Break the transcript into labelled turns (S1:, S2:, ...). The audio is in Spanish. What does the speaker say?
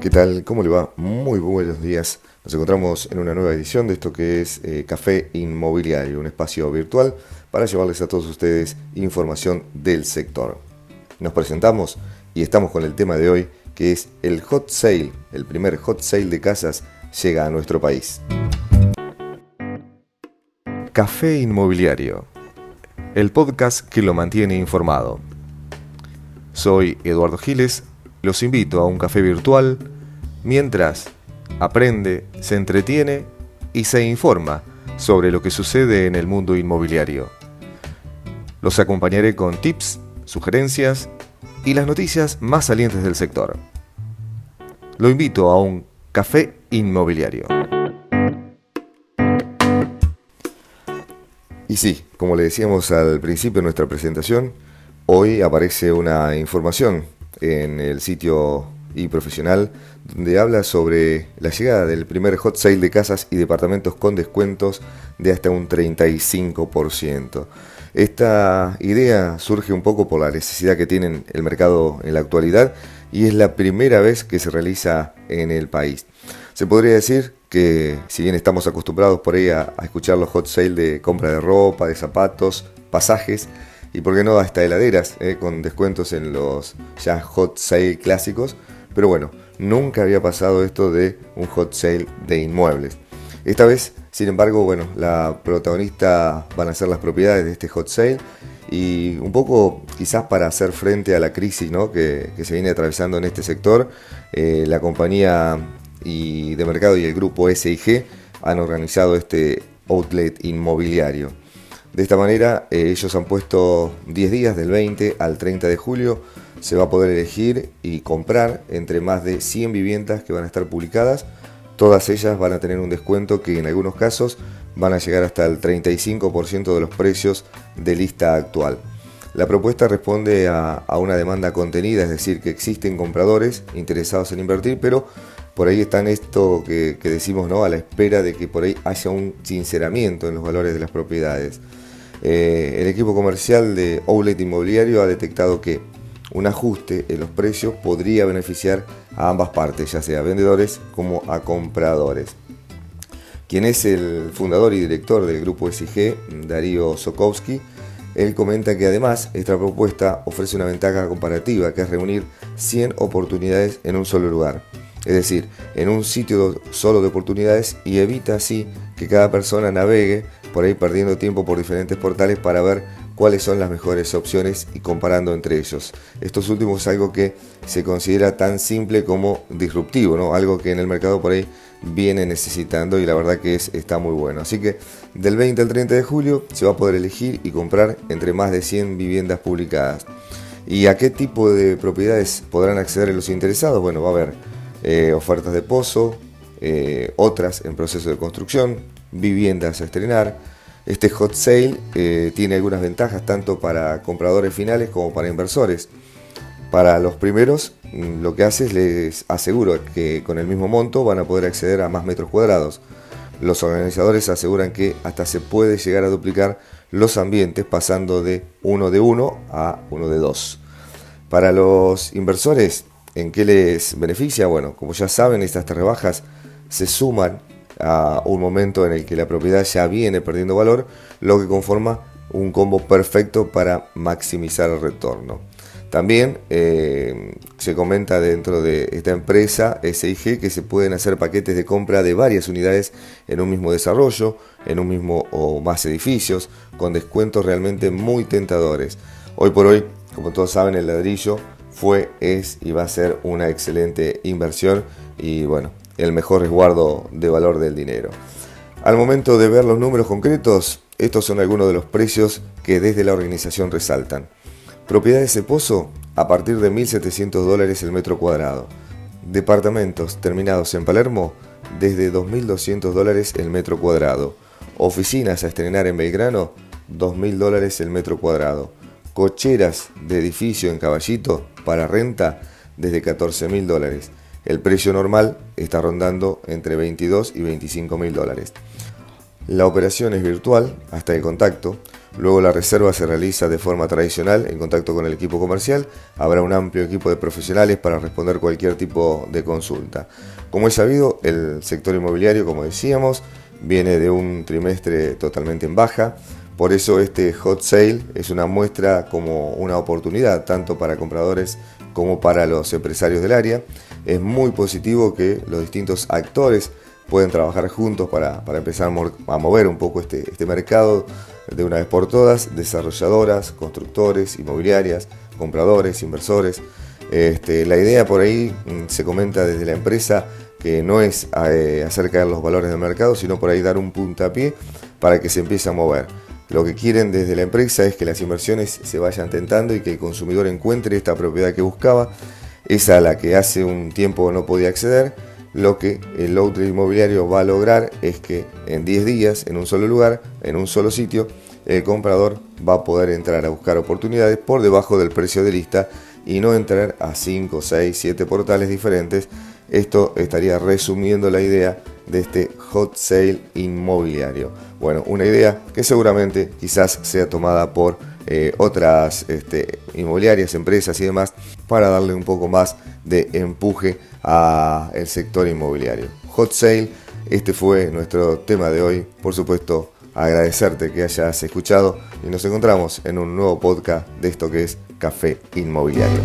S1: ¿Qué tal? ¿Cómo le va? Muy buenos días. Nos encontramos en una nueva edición de esto que es eh, Café Inmobiliario, un espacio virtual para llevarles a todos ustedes información del sector. Nos presentamos y estamos con el tema de hoy que es el hot sale, el primer hot sale de casas llega a nuestro país. Café Inmobiliario, el podcast que lo mantiene informado. Soy Eduardo Giles, los invito a un café virtual mientras aprende, se entretiene y se informa sobre lo que sucede en el mundo inmobiliario. Los acompañaré con tips, sugerencias y las noticias más salientes del sector. Lo invito a un café inmobiliario. Y sí, como le decíamos al principio de nuestra presentación, hoy aparece una información en el sitio y profesional donde habla sobre la llegada del primer hot sale de casas y departamentos con descuentos de hasta un 35%. Esta idea surge un poco por la necesidad que tiene el mercado en la actualidad y es la primera vez que se realiza en el país. Se podría decir que si bien estamos acostumbrados por ahí a, escuchar los hot sale de compra de ropa, de zapatos, pasajes y por qué no hasta heladeras eh, con descuentos en los ya hot sale clásicos, pero bueno, nunca había pasado esto de un hot sale de inmuebles. Esta vez, sin embargo, bueno, la protagonista van a ser las propiedades de este hot sale y un poco quizás para hacer frente a la crisis que, se viene atravesando en este sector, eh, la compañía y de mercado y el grupo SIG han organizado este outlet inmobiliario. De esta manera, eh, ellos han puesto 10 días del 20 al 30 de julio. Se va a poder elegir y comprar entre más de 100 viviendas que van a estar publicadas. Todas ellas van a tener un descuento que en algunos casos van a llegar hasta el 35% de los precios de lista actual. La propuesta responde a, una demanda contenida, es decir, que existen compradores interesados en invertir, pero por ahí están esto que, decimos, ¿no? A la espera de que por ahí haya un sinceramiento en los valores de las propiedades. Eh, el equipo comercial de Outlet Inmobiliario ha detectado que un ajuste en los precios podría beneficiar a ambas partes, ya sea a vendedores como a compradores. Quien es el fundador y director del grupo SIG, Darío Sokowski, él comenta que además esta propuesta ofrece una ventaja comparativa, que es reunir 100 oportunidades en un solo lugar. Es decir, en un sitio solo de oportunidades y evita así que cada persona navegue por ahí perdiendo tiempo por diferentes portales para ver cuáles son las mejores opciones y comparando entre ellos. Estos últimos es algo que se considera tan simple como disruptivo, ¿no? algo que en el mercado por ahí viene necesitando y la verdad que es, está muy bueno. Así que del 20 al 30 de julio se va a poder elegir y comprar entre más de 100 viviendas publicadas. ¿Y a qué tipo de propiedades podrán acceder los interesados? Bueno, va a haber eh, ofertas de pozo, eh, otras en proceso de construcción, viviendas a estrenar, este hot sale eh, tiene algunas ventajas tanto para compradores finales como para inversores. Para los primeros, mm, lo que hace es les aseguro que con el mismo monto van a poder acceder a más metros cuadrados. Los organizadores aseguran que hasta se puede llegar a duplicar los ambientes pasando de uno de uno a uno de dos. Para los inversores, ¿en qué les beneficia? Bueno, como ya saben, estas rebajas se suman a un momento en el que la propiedad ya viene perdiendo valor, lo que conforma un combo perfecto para maximizar el retorno. También eh, se comenta dentro de esta empresa SIG que se pueden hacer paquetes de compra de varias unidades en un mismo desarrollo, en un mismo o más edificios, con descuentos realmente muy tentadores. Hoy por hoy, como todos saben, el ladrillo fue, es y va a ser una excelente inversión y bueno, el mejor resguardo de valor del dinero. Al momento de ver los números concretos, estos son algunos de los precios que desde la organización resaltan. Propiedades de pozo a partir de 1.700 dólares el metro cuadrado. Departamentos terminados en Palermo desde 2.200 dólares el metro cuadrado. Oficinas a estrenar en Belgrano 2.000 dólares el metro cuadrado. Cocheras de edificio en Caballito para renta desde 14.000 dólares. El precio normal está rondando entre 22 y 25 mil dólares. La operación es virtual hasta el contacto. Luego la reserva se realiza de forma tradicional en contacto con el equipo comercial. Habrá un amplio equipo de profesionales para responder cualquier tipo de consulta. Como es sabido, el sector inmobiliario, como decíamos, viene de un trimestre totalmente en baja. Por eso este hot sale es una muestra como una oportunidad tanto para compradores como para los empresarios del área. Es muy positivo que los distintos actores pueden trabajar juntos para, empezar a mover un poco este, este mercado de una vez por todas, desarrolladoras, constructores, inmobiliarias, compradores, inversores. Este, la idea por ahí mm, se comenta desde la empresa que no es eh, hacer caer los valores del mercado, sino por ahí dar un puntapié para que se empiece a mover. Lo que quieren desde la empresa es que las inversiones se vayan tentando y que el consumidor encuentre esta propiedad que buscaba, esa a la que hace un tiempo no podía acceder. Lo que el outlet inmobiliario va a lograr es que en 10 días, en un solo lugar, en un solo sitio, el comprador va a poder entrar a buscar oportunidades por debajo del precio de lista y no entrar a 5, 6, 7 portales diferentes. Esto estaría resumiendo la idea de este hot sale inmobiliario. Bueno, una idea que seguramente quizás sea tomada por eh, otras este, inmobiliarias, empresas y demás para darle un poco más de empuje al sector inmobiliario. Hot sale, este fue nuestro tema de hoy. Por supuesto, agradecerte que hayas escuchado y nos encontramos en un nuevo podcast de esto que es Café Inmobiliario.